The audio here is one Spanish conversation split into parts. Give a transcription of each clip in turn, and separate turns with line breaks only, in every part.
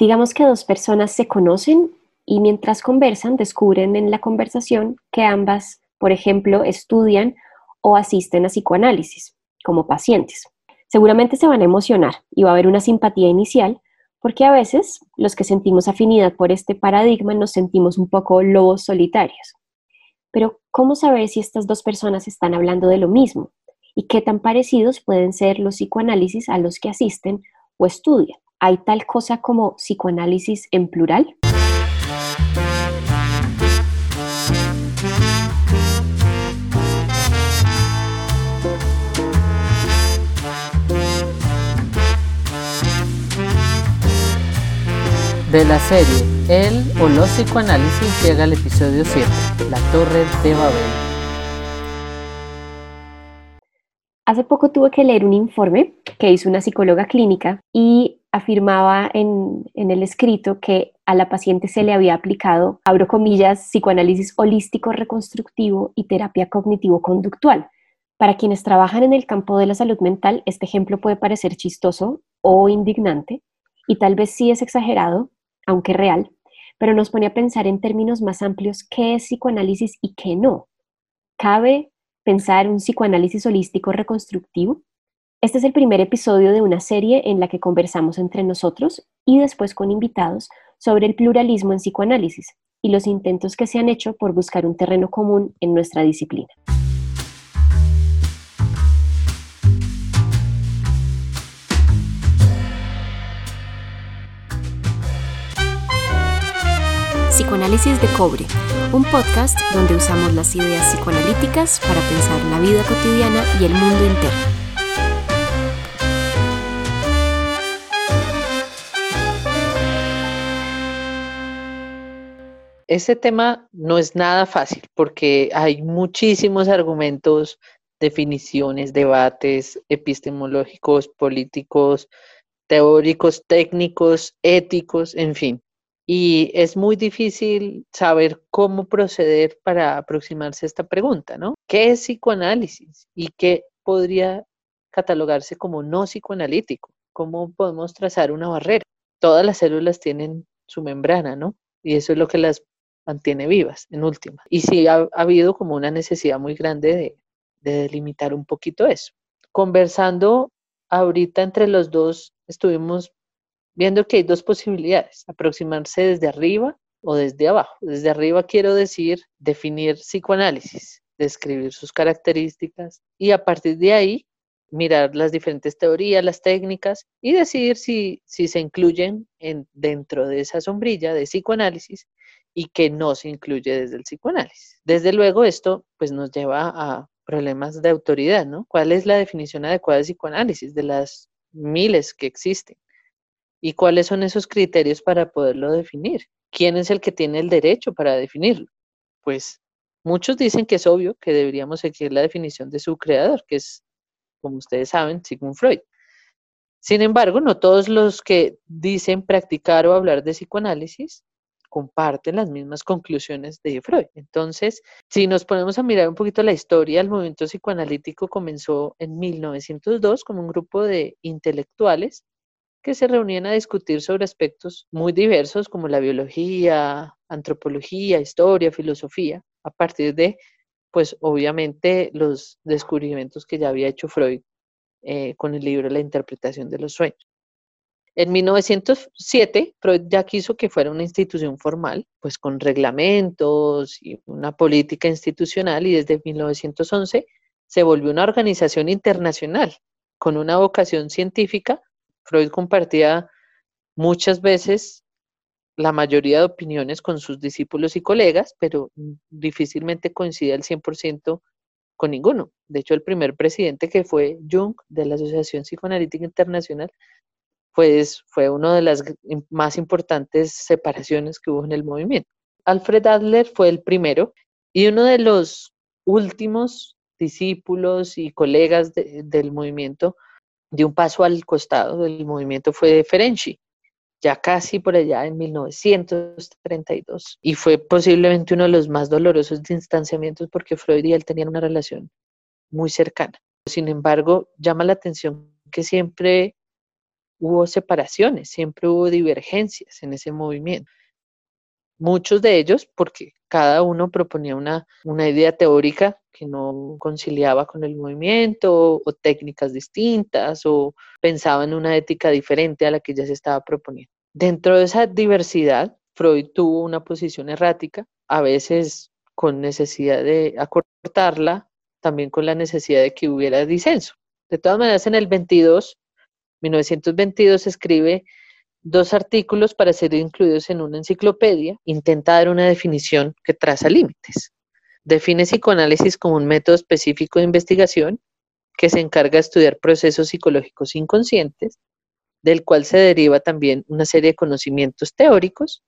Digamos que dos personas se conocen y mientras conversan descubren en la conversación que ambas, por ejemplo, estudian o asisten a psicoanálisis como pacientes. Seguramente se van a emocionar y va a haber una simpatía inicial, porque a veces los que sentimos afinidad por este paradigma nos sentimos un poco lobos solitarios. Pero, ¿cómo saber si estas dos personas están hablando de lo mismo? ¿Y qué tan parecidos pueden ser los psicoanálisis a los que asisten o estudian? ¿Hay tal cosa como psicoanálisis en plural?
De la serie El o los psicoanálisis llega al episodio 7, La Torre de Babel.
Hace poco tuve que leer un informe que hizo una psicóloga clínica y afirmaba en, el escrito que a la paciente se le había aplicado, abro comillas, psicoanálisis holístico reconstructivo y terapia cognitivo-conductual. Para quienes trabajan en el campo de la salud mental, este ejemplo puede parecer chistoso o indignante, y tal vez sí es exagerado, aunque real, pero nos pone a pensar en términos más amplios qué es psicoanálisis y qué no. ¿Cabe pensar un psicoanálisis holístico reconstructivo? Este es el primer episodio de una serie en la que conversamos entre nosotros y después con invitados sobre el pluralismo en psicoanálisis y los intentos que se han hecho por buscar un terreno común en nuestra disciplina. Psicoanálisis de Cobre, un podcast donde usamos las ideas psicoanalíticas para pensar la vida cotidiana y el mundo interno.
Este tema no es nada fácil porque hay muchísimos argumentos, definiciones, debates epistemológicos, políticos, teóricos, técnicos, éticos, en fin y es muy difícil saber cómo proceder para aproximarse a esta pregunta, ¿no? ¿Qué es psicoanálisis y qué podría catalogarse como no psicoanalítico? ¿Cómo podemos trazar una barrera? Todas las células tienen su membrana, ¿no? Y eso es lo que las mantiene vivas, en última. Y sí ha, habido como una necesidad muy grande de, de delimitar un poquito eso. Conversando ahorita entre los dos, estuvimos viendo que hay dos posibilidades, aproximarse desde arriba o desde abajo. Desde arriba quiero decir definir psicoanálisis, describir sus características y a partir de ahí mirar las diferentes teorías, las técnicas y decidir si, si se incluyen en, dentro de esa sombrilla de psicoanálisis y que no se incluye desde el psicoanálisis. Desde luego esto pues nos lleva a problemas de autoridad, ¿no? ¿Cuál es la definición adecuada de psicoanálisis de las miles que existen? ¿Y cuáles son esos criterios para poderlo definir? ¿Quién es el que tiene el derecho para definirlo? Pues muchos dicen que es obvio que deberíamos seguir la definición de su creador, que es, como ustedes saben, Sigmund Freud. Sin embargo, no todos los que dicen practicar o hablar de psicoanálisis comparten las mismas conclusiones de Freud. Entonces, si nos ponemos a mirar un poquito la historia, el movimiento psicoanalítico comenzó en 1902 como un grupo de intelectuales que se reunían a discutir sobre aspectos muy diversos como la biología, antropología, historia, filosofía, a partir de, pues obviamente, los descubrimientos que ya había hecho Freud eh, con el libro La interpretación de los sueños. En 1907, Freud ya quiso que fuera una institución formal, pues con reglamentos y una política institucional, y desde 1911 se volvió una organización internacional con una vocación científica Freud compartía muchas veces la mayoría de opiniones con sus discípulos y colegas, pero difícilmente coincidía al 100% con ninguno. De hecho, el primer presidente que fue Jung de la Asociación Psicoanalítica Internacional, pues fue una de las más importantes separaciones que hubo en el movimiento. Alfred Adler fue el primero y uno de los últimos discípulos y colegas del movimiento de un paso al costado del movimiento fue Ferenczi, ya casi por allá en 1932, y fue posiblemente uno de los más dolorosos distanciamientos porque Freud y él tenían una relación muy cercana. Sin embargo, llama la atención que siempre hubo separaciones, siempre hubo divergencias en ese movimiento. Muchos de ellos porque cada uno proponía una, una idea teórica que no conciliaba con el movimiento o técnicas distintas o pensaba en una ética diferente a la que ya se estaba proponiendo. Dentro de esa diversidad, Freud tuvo una posición errática, a veces con necesidad de acortarla, también con la necesidad de que hubiera disenso. De todas maneras, en el 22, 1922 escribe dos artículos para ser incluidos en una enciclopedia, intenta dar una definición que traza límites. Define psicoanálisis como un método específico de investigación que se encarga de estudiar procesos psicológicos inconscientes, del cual se deriva también una serie de conocimientos teóricos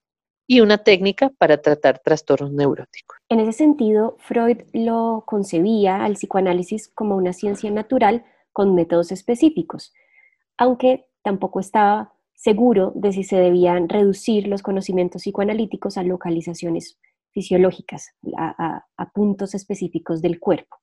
y una técnica para tratar trastornos neuróticos.
En ese sentido, Freud lo concebía al psicoanálisis como una ciencia natural con métodos específicos, aunque tampoco estaba seguro de si se debían reducir los conocimientos psicoanalíticos a localizaciones fisiológicas, a, puntos específicos del cuerpo.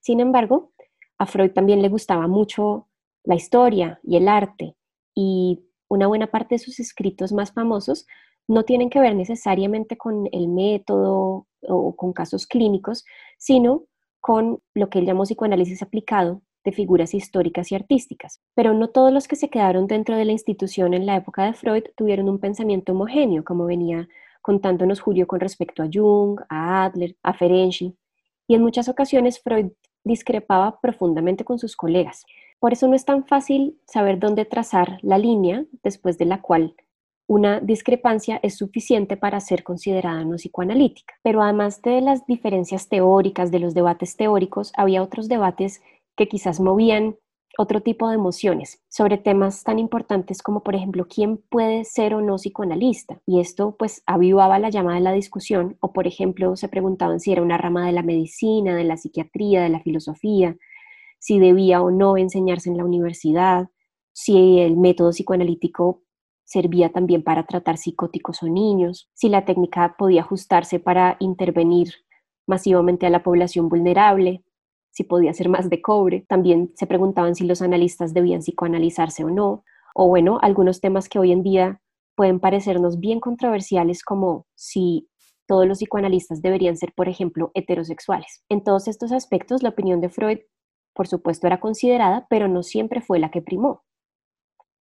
Sin embargo, a Freud también le gustaba mucho la historia y el arte, y una buena parte de sus escritos más famosos no tienen que ver necesariamente con el método o con casos clínicos, sino con lo que él llamó psicoanálisis aplicado de figuras históricas y artísticas. Pero no todos los que se quedaron dentro de la institución en la época de Freud tuvieron un pensamiento homogéneo, como venía contándonos Julio con respecto a Jung, a Adler, a Ferenczi, y en muchas ocasiones Freud discrepaba profundamente con sus colegas. Por eso no es tan fácil saber dónde trazar la línea después de la cual una discrepancia es suficiente para ser considerada no psicoanalítica. Pero además de las diferencias teóricas, de los debates teóricos, había otros debates que quizás movían otro tipo de emociones sobre temas tan importantes como por ejemplo quién puede ser o no psicoanalista. Y esto pues avivaba la llama de la discusión o por ejemplo se preguntaban si era una rama de la medicina, de la psiquiatría, de la filosofía, si debía o no enseñarse en la universidad, si el método psicoanalítico servía también para tratar psicóticos o niños, si la técnica podía ajustarse para intervenir masivamente a la población vulnerable, si podía ser más de cobre. También se preguntaban si los analistas debían psicoanalizarse o no. O bueno, algunos temas que hoy en día pueden parecernos bien controversiales como si todos los psicoanalistas deberían ser, por ejemplo, heterosexuales. En todos estos aspectos, la opinión de Freud, por supuesto, era considerada, pero no siempre fue la que primó.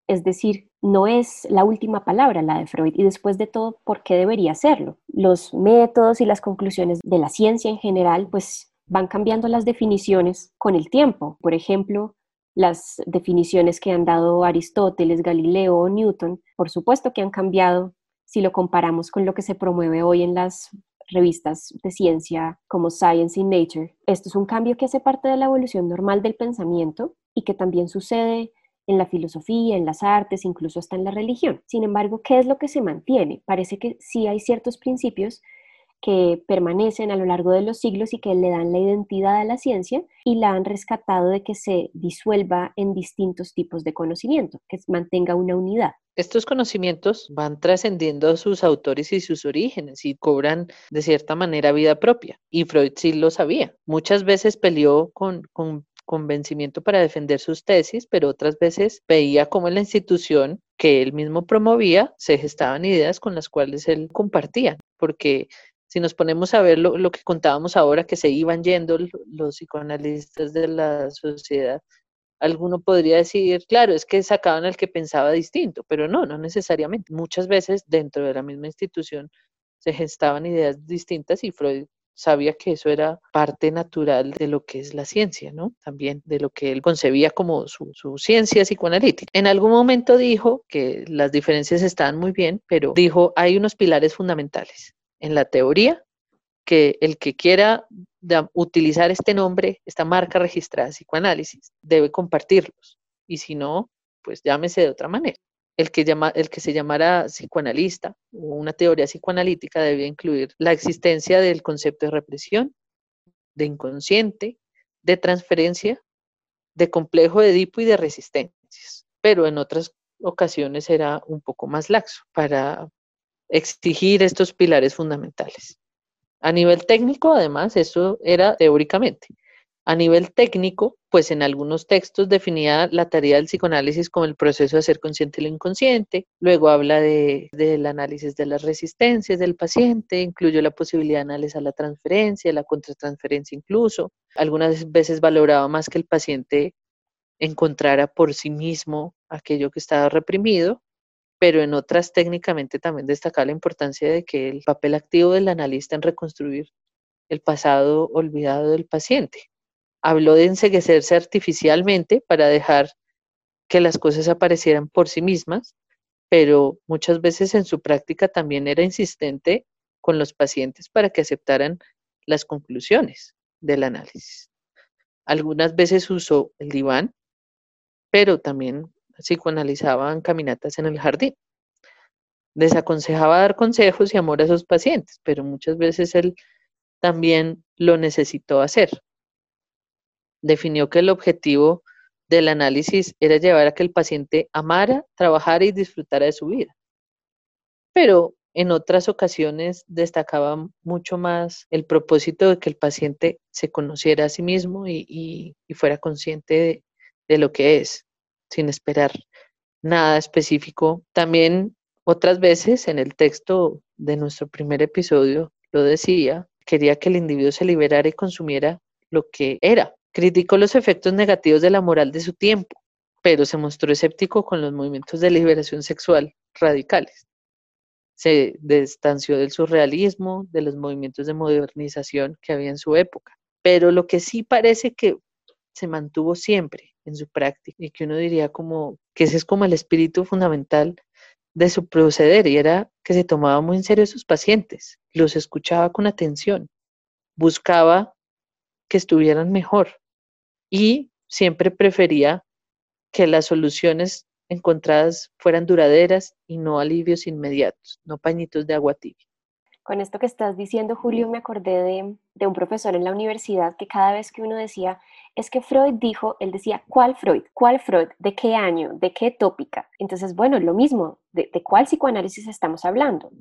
Es decir, no es la última palabra la de Freud y después de todo, ¿por qué debería serlo? Los métodos y las conclusiones de la ciencia en general, pues van cambiando las definiciones con el tiempo. Por ejemplo, las definiciones que han dado Aristóteles, Galileo o Newton, por supuesto que han cambiado si lo comparamos con lo que se promueve hoy en las revistas de ciencia como Science y Nature. Esto es un cambio que hace parte de la evolución normal del pensamiento y que también sucede en la filosofía, en las artes, incluso hasta en la religión. Sin embargo, ¿qué es lo que se mantiene? Parece que sí hay ciertos principios que permanecen a lo largo de los siglos y que le dan la identidad a la ciencia y la han rescatado de que se disuelva en distintos tipos de conocimiento, que mantenga una unidad.
Estos conocimientos van trascendiendo sus autores y sus orígenes y cobran de cierta manera vida propia. Y Freud sí lo sabía. Muchas veces peleó con, con convencimiento para defender sus tesis, pero otras veces veía cómo en la institución que él mismo promovía se gestaban ideas con las cuales él compartía, porque si nos ponemos a ver lo, que contábamos ahora, que se iban yendo los psicoanalistas de la sociedad, alguno podría decir, claro, es que sacaban al que pensaba distinto, pero no, no necesariamente. Muchas veces dentro de la misma institución se gestaban ideas distintas y Freud sabía que eso era parte natural de lo que es la ciencia, ¿no? También de lo que él concebía como su, su, ciencia psicoanalítica. En algún momento dijo que las diferencias estaban muy bien, pero dijo, hay unos pilares fundamentales en la teoría que el que quiera utilizar este nombre, esta marca registrada psicoanálisis, debe compartirlos. Y si no, pues llámese de otra manera. El que, llama, el que se llamara psicoanalista o una teoría psicoanalítica debe incluir la existencia del concepto de represión, de inconsciente, de transferencia, de complejo de Edipo y de resistencias. Pero en otras ocasiones era un poco más laxo para, exigir estos pilares fundamentales. A nivel técnico, además, eso era teóricamente. A nivel técnico, pues en algunos textos definía la tarea del psicoanálisis como el proceso de hacer consciente lo inconsciente, luego habla de, del análisis de las resistencias del paciente, incluyó la posibilidad de analizar la transferencia, la contratransferencia incluso. Algunas veces valoraba más que el paciente encontrara por sí mismo aquello que estaba reprimido, pero en otras técnicamente también destacaba la importancia de que el papel activo del analista en reconstruir el pasado olvidado del paciente habló de enseguecerse artificialmente para dejar que las cosas aparecieran por sí mismas, pero muchas veces en su práctica también era insistente con los pacientes para que aceptaran las conclusiones del análisis. Algunas veces usó el diván, pero también psicoanalizaban caminatas en el jardín. Desaconsejaba dar consejos y amor a sus pacientes, pero muchas veces él también lo necesitó hacer definió que el objetivo del análisis era llevar a que el paciente amara, trabajara y disfrutara de su vida. Pero en otras ocasiones destacaba mucho más el propósito de que el paciente se conociera a sí mismo y, fuera consciente de lo que es, sin esperar nada específico. También otras veces en el texto de nuestro primer episodio lo decía, quería que el individuo se liberara y consumiera lo que era, Criticó los efectos negativos de la moral de su tiempo, pero se mostró escéptico con los movimientos de liberación sexual radicales. Se distanció del surrealismo, de los movimientos de modernización que había en su época. Pero lo que sí parece que se mantuvo siempre en su práctica y que uno diría como que ese es como el espíritu fundamental de su proceder y era que se tomaba muy en serio a sus pacientes, los escuchaba con atención, buscaba que estuvieran mejor y siempre prefería que las soluciones encontradas fueran duraderas y no alivios inmediatos, no pañitos de agua tibia.
Con esto que estás diciendo, Julio, me acordé de, un profesor en la universidad que cada vez que uno decía, es que Freud dijo, él decía, ¿cuál Freud? ¿Cuál Freud? ¿De qué año? ¿De qué tópica? Entonces, bueno, lo mismo, ¿de, de cuál psicoanálisis estamos hablando?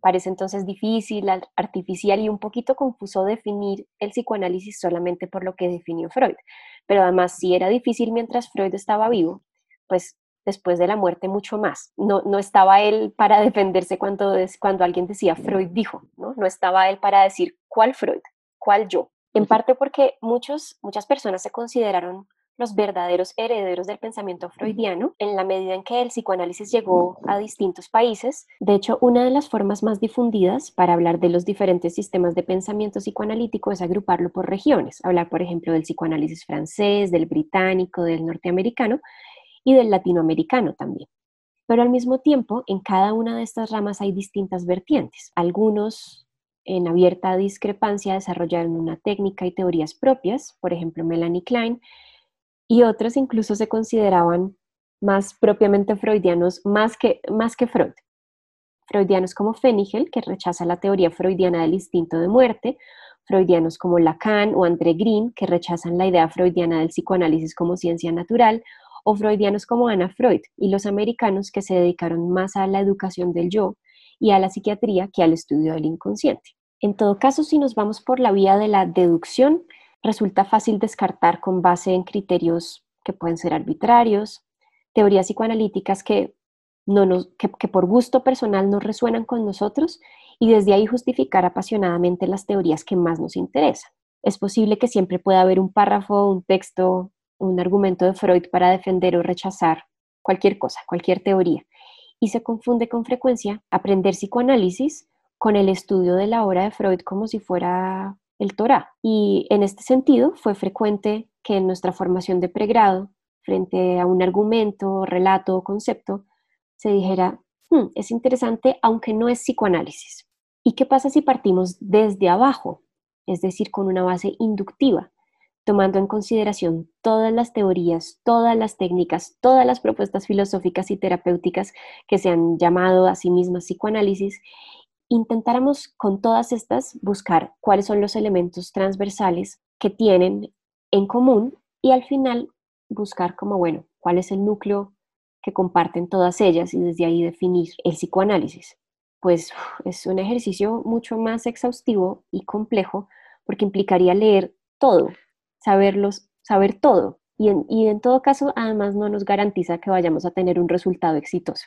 Parece entonces difícil, artificial y un poquito confuso definir el psicoanálisis solamente por lo que definió Freud. Pero además, si era difícil mientras Freud estaba vivo, pues después de la muerte mucho más. No, no estaba él para defenderse cuando, cuando alguien decía Freud dijo, ¿no? no estaba él para decir cuál Freud, cuál yo. En parte porque muchos, muchas personas se consideraron los verdaderos herederos del pensamiento freudiano en la medida en que el psicoanálisis llegó a distintos países. De hecho, una de las formas más difundidas para hablar de los diferentes sistemas de pensamiento psicoanalítico es agruparlo por regiones, hablar, por ejemplo, del psicoanálisis francés, del británico, del norteamericano y del latinoamericano también. Pero al mismo tiempo, en cada una de estas ramas hay distintas vertientes. Algunos en abierta discrepancia desarrollaron una técnica y teorías propias, por ejemplo Melanie Klein, y otros incluso se consideraban más propiamente freudianos, más que, más que Freud. Freudianos como Fenigel, que rechaza la teoría freudiana del instinto de muerte, freudianos como Lacan o André Green, que rechazan la idea freudiana del psicoanálisis como ciencia natural, o freudianos como Anna Freud, y los americanos que se dedicaron más a la educación del yo y a la psiquiatría que al estudio del inconsciente. En todo caso, si nos vamos por la vía de la deducción, resulta fácil descartar con base en criterios que pueden ser arbitrarios, teorías psicoanalíticas que, no nos, que, que por gusto personal no resuenan con nosotros y desde ahí justificar apasionadamente las teorías que más nos interesan. Es posible que siempre pueda haber un párrafo, un texto, un argumento de Freud para defender o rechazar cualquier cosa, cualquier teoría. Y se confunde con frecuencia aprender psicoanálisis con el estudio de la obra de Freud como si fuera el Torah. Y en este sentido fue frecuente que en nuestra formación de pregrado, frente a un argumento, relato o concepto, se dijera, hmm, es interesante aunque no es psicoanálisis. ¿Y qué pasa si partimos desde abajo? Es decir, con una base inductiva, tomando en consideración todas las teorías, todas las técnicas, todas las propuestas filosóficas y terapéuticas que se han llamado a sí mismas psicoanálisis intentáramos con todas estas buscar cuáles son los elementos transversales que tienen en común y al final buscar como, bueno, cuál es el núcleo que comparten todas ellas y desde ahí definir el psicoanálisis. Pues es un ejercicio mucho más exhaustivo y complejo porque implicaría leer todo, saberlos, saber todo. Y en, y en todo caso, además, no nos garantiza que vayamos a tener un resultado exitoso.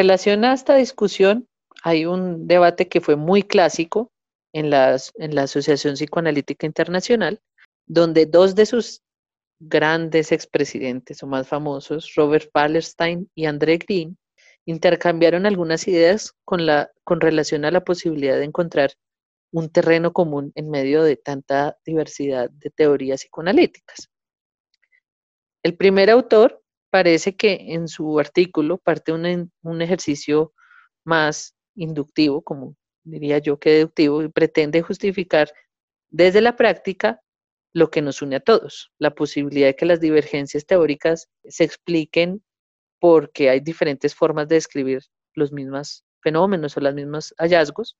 Relación a esta discusión, hay un debate que fue muy clásico en, las, en la Asociación Psicoanalítica Internacional, donde dos de sus grandes expresidentes o más famosos, Robert Wallerstein y André Green, intercambiaron algunas ideas con, la, con relación a la posibilidad de encontrar un terreno común en medio de tanta diversidad de teorías psicoanalíticas. El primer autor parece que en su artículo parte un, un ejercicio más inductivo, como diría yo que deductivo, y pretende justificar desde la práctica lo que nos une a todos, la posibilidad de que las divergencias teóricas se expliquen porque hay diferentes formas de describir los mismos fenómenos o los mismos hallazgos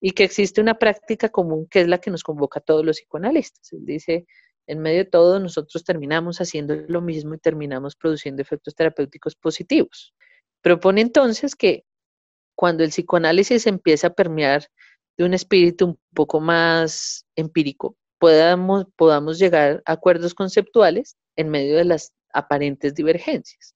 y que existe una práctica común que es la que nos convoca a todos los psicoanalistas. Él dice, en medio de todo, nosotros terminamos haciendo lo mismo y terminamos produciendo efectos terapéuticos positivos. Propone entonces que cuando el psicoanálisis empieza a permear de un espíritu un poco más empírico, podamos, podamos llegar a acuerdos conceptuales en medio de las aparentes divergencias,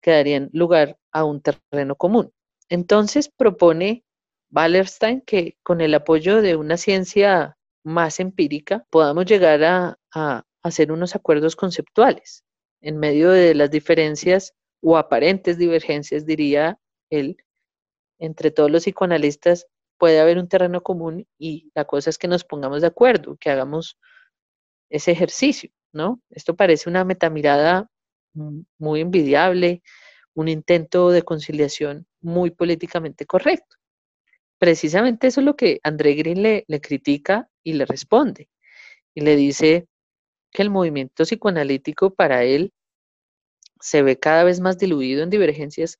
que darían lugar a un terreno común. Entonces propone Wallerstein que con el apoyo de una ciencia más empírica podamos llegar a, hacer unos acuerdos conceptuales en medio de las diferencias o aparentes divergencias, diría él, entre todos los psicoanalistas puede haber un terreno común y la cosa es que nos pongamos de acuerdo, que hagamos ese ejercicio, ¿no? Esto parece una metamirada muy envidiable, un intento de conciliación muy políticamente correcto. Precisamente eso es lo que André Green le, le critica y le responde. Y le dice que el movimiento psicoanalítico para él se ve cada vez más diluido en divergencias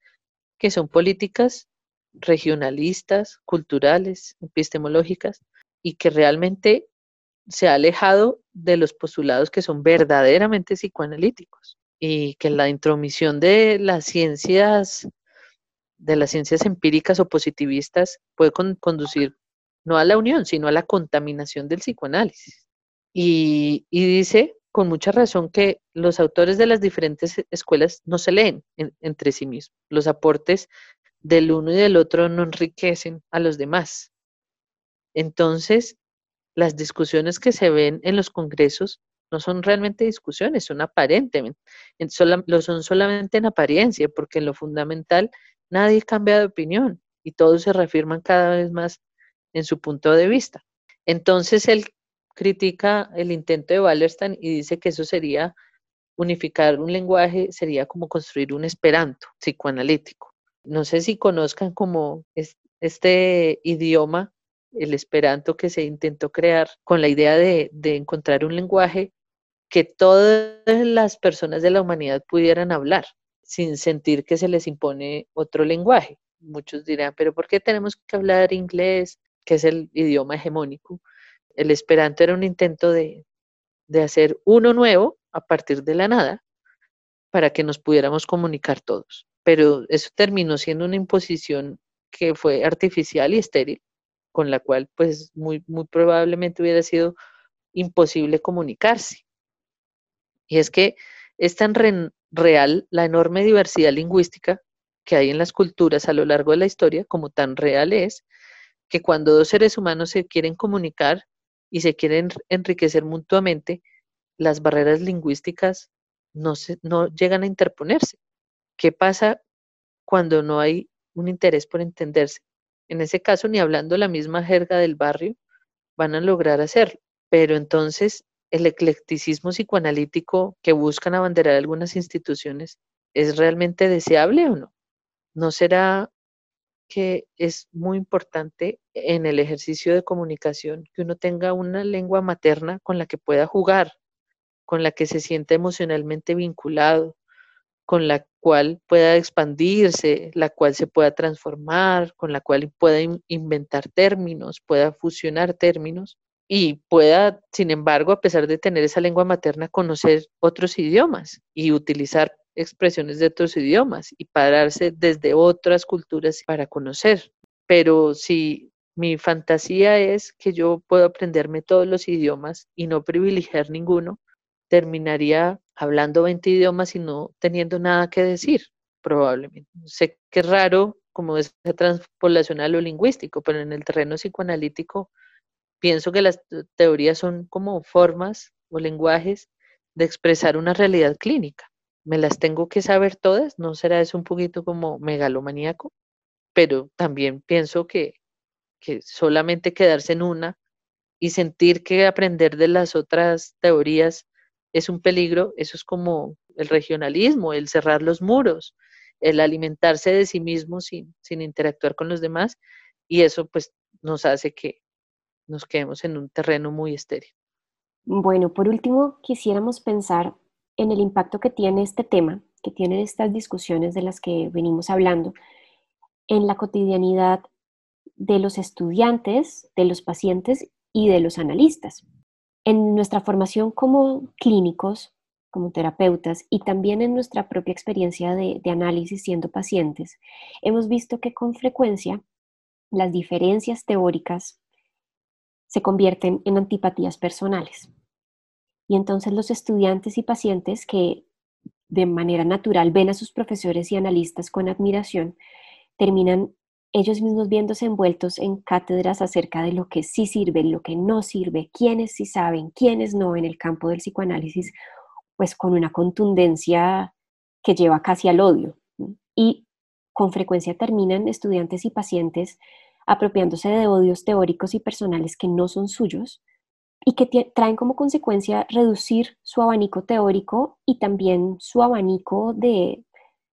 que son políticas, regionalistas, culturales, epistemológicas, y que realmente se ha alejado de los postulados que son verdaderamente psicoanalíticos y que la intromisión de las ciencias de las ciencias empíricas o positivistas puede conducir no a la unión, sino a la contaminación del psicoanálisis. Y, dice con mucha razón que los autores de las diferentes escuelas no se leen entre sí mismos. Los aportes del uno y del otro no enriquecen a los demás. Entonces, las discusiones que se ven en los congresos no son realmente discusiones, son aparentemente, lo son solamente en apariencia, porque en lo fundamental nadie cambia de opinión y todos se reafirman cada vez más en su punto de vista. Entonces él critica el intento de Wallerstein y dice que eso sería unificar un lenguaje, sería como construir un esperanto psicoanalítico. No sé si conozcan como este idioma, el esperanto que se intentó crear con la idea de, de encontrar un lenguaje que todas las personas de la humanidad pudieran hablar sin sentir que se les impone otro lenguaje. Muchos dirán, pero ¿por qué tenemos que hablar inglés? Que es el idioma hegemónico. El esperanto era un intento de, hacer uno nuevo a partir de la nada para que nos pudiéramos comunicar todos. Pero eso terminó siendo una imposición que fue artificial y estéril, con la cual pues muy, muy probablemente hubiera sido imposible comunicarse. Y es que es tan real la enorme diversidad lingüística que hay en las culturas a lo largo de la historia, como tan real es que cuando dos seres humanos se quieren comunicar y se quieren enriquecer mutuamente, las barreras lingüísticas no, se, no llegan a interponerse. ¿Qué pasa cuando no hay un interés por entenderse? En ese caso, ni hablando la misma jerga del barrio, van a lograr hacerlo. Pero entonces, el eclecticismo psicoanalítico que buscan abanderar algunas instituciones, ¿es realmente deseable o no? ¿no será que es muy importante en el ejercicio de comunicación que uno tenga una lengua materna con la que pueda jugar, con la que se sienta emocionalmente vinculado, con la cual pueda expandirse, la cual se pueda transformar, con la cual pueda inventar términos, pueda fusionar términos y pueda, sin embargo, a pesar de tener esa lengua materna, conocer otros idiomas y utilizar expresiones de otros idiomas y pararse desde otras culturas para conocer. Pero si mi fantasía es que yo puedo aprenderme todos los idiomas y no privilegiar ninguno, terminaría hablando 20 idiomas y no teniendo nada que decir, probablemente. Sé que es raro como esa transpolación a lo lingüístico, pero en el terreno psicoanalítico pienso que las teorías son como formas o lenguajes de expresar una realidad clínica. ¿Me las tengo que saber todas? ¿No será eso un poquito como megalomaníaco? Pero también pienso que, que solamente quedarse en una y sentir que aprender de las otras teorías es un peligro, eso es como el regionalismo, el cerrar los muros, el alimentarse de sí mismo sin, sin interactuar con los demás, y eso pues nos hace que nos quedemos en un terreno muy estéril.
Bueno, por último, quisiéramos pensar en el impacto que tiene este tema, que tienen estas discusiones de las que venimos hablando, en la cotidianidad de los estudiantes, de los pacientes y de los analistas. En nuestra formación como clínicos, como terapeutas y también en nuestra propia experiencia de, análisis siendo pacientes, hemos visto que con frecuencia las diferencias teóricas se convierten en antipatías personales. Y entonces los estudiantes y pacientes que de manera natural ven a sus profesores y analistas con admiración, terminan ellos mismos viéndose envueltos en cátedras acerca de lo que sí sirve, lo que no sirve, quiénes sí saben, quiénes no en el campo del psicoanálisis, pues con una contundencia que lleva casi al odio. Y con frecuencia terminan estudiantes y pacientes apropiándose de odios teóricos y personales que no son suyos y que traen como consecuencia reducir su abanico teórico y también su abanico de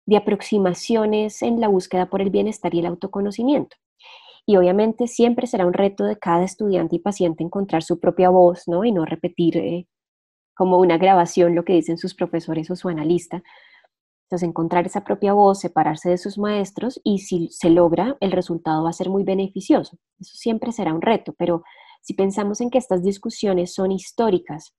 de aproximaciones en la búsqueda por el bienestar y el autoconocimiento. Y obviamente siempre será un reto de cada estudiante y paciente encontrar su propia voz, ¿no? Y no repetir eh, como una grabación lo que dicen sus profesores o su analista. Entonces, encontrar esa propia voz, separarse de sus maestros y si se logra, el resultado va a ser muy beneficioso. Eso siempre será un reto, pero si pensamos en que estas discusiones son históricas,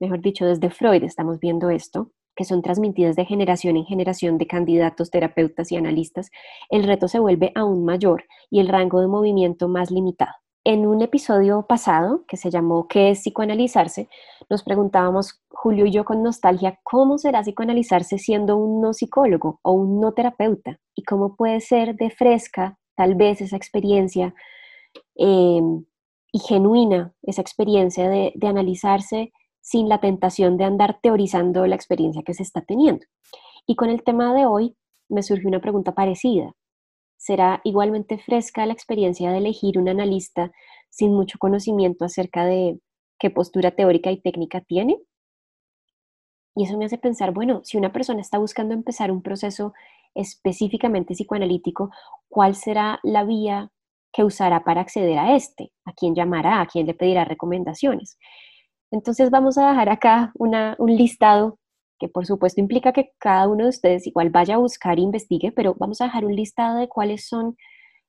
mejor dicho, desde Freud estamos viendo esto, que son transmitidas de generación en generación de candidatos, terapeutas y analistas, el reto se vuelve aún mayor y el rango de movimiento más limitado. En un episodio pasado que se llamó ¿Qué es psicoanalizarse? Nos preguntábamos, Julio y yo con nostalgia, ¿cómo será psicoanalizarse siendo un no psicólogo o un no terapeuta? ¿Y cómo puede ser de fresca tal vez esa experiencia em, y genuina, esa experiencia de, de analizarse sin la tentación de andar teorizando la experiencia que se está teniendo. Y con el tema de hoy me surgió una pregunta parecida. ¿Será igualmente fresca la experiencia de elegir un analista sin mucho conocimiento acerca de qué postura teórica y técnica tiene? Y eso me hace pensar, bueno, si una persona está buscando empezar un proceso específicamente psicoanalítico, ¿cuál será la vía que usará para acceder a este? ¿A quién llamará? ¿A quién le pedirá recomendaciones? Entonces vamos a dejar acá un listado que por supuesto implica que cada uno de ustedes igual vaya a buscar e investigue, pero vamos a dejar un listado de cuáles son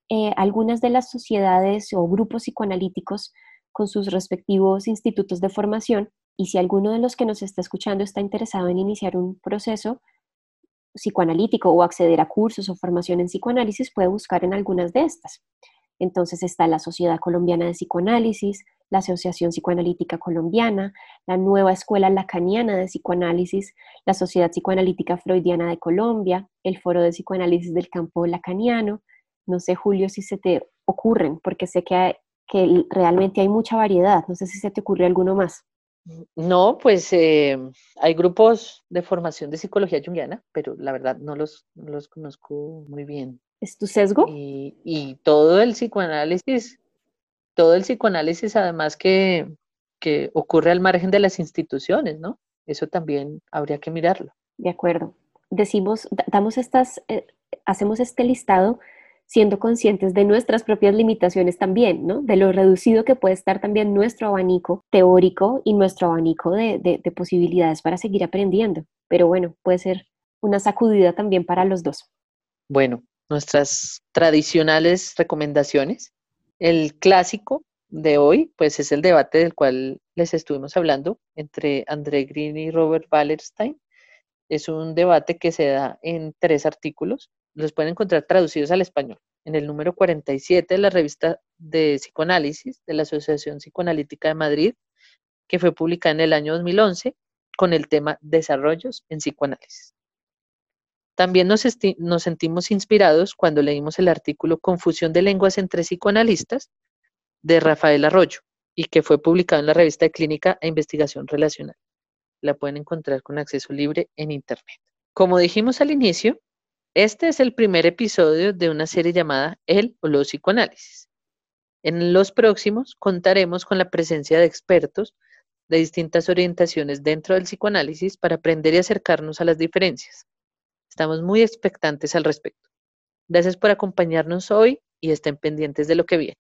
eh, algunas de las sociedades o grupos psicoanalíticos con sus respectivos institutos de formación y si alguno de los que nos está escuchando está interesado en iniciar un proceso psicoanalítico o acceder a cursos o formación en psicoanálisis, puede buscar en algunas de estas. Entonces está la Sociedad Colombiana de Psicoanálisis, la Asociación Psicoanalítica Colombiana, la Nueva Escuela Lacaniana de Psicoanálisis, la Sociedad Psicoanalítica Freudiana de Colombia, el Foro de Psicoanálisis del Campo Lacaniano. No sé, Julio, si se te ocurren, porque sé que, que realmente hay mucha variedad. No sé si se te ocurre alguno más.
No, pues eh, hay grupos de formación de psicología junguiana, pero la verdad no los conozco muy bien.
¿Es tu sesgo?
Y, y todo el psicoanálisis todo el psicoanálisis además que, que ocurre al margen de las instituciones, ¿no? Eso también habría que mirarlo.
De acuerdo. Decimos, damos estas, eh, hacemos este listado siendo conscientes de nuestras propias limitaciones también, ¿no? De lo reducido que puede estar también nuestro abanico teórico y nuestro abanico de, de posibilidades para seguir aprendiendo. Pero bueno, puede ser una sacudida también para los dos.
Bueno, nuestras tradicionales recomendaciones. El clásico de hoy, pues es el debate del cual les estuvimos hablando entre André Green y Robert Wallerstein. Es un debate que se da en tres artículos los pueden encontrar traducidos al español en el número 47 de la revista de psicoanálisis de la Asociación Psicoanalítica de Madrid, que fue publicada en el año 2011 con el tema Desarrollos en psicoanálisis. También nos, sentimos inspirados cuando leímos el artículo Confusión de lenguas entre psicoanalistas de Rafael Arroyo y que fue publicado en la revista de Clínica e Investigación Relacional. La pueden encontrar con acceso libre en Internet. Como dijimos al inicio, este es el primer episodio de una serie llamada El o los psicoanálisis. En los próximos contaremos con la presencia de expertos de distintas orientaciones dentro del psicoanálisis para aprender y acercarnos a las diferencias. Estamos muy expectantes al respecto. Gracias por acompañarnos hoy y estén pendientes de lo que viene.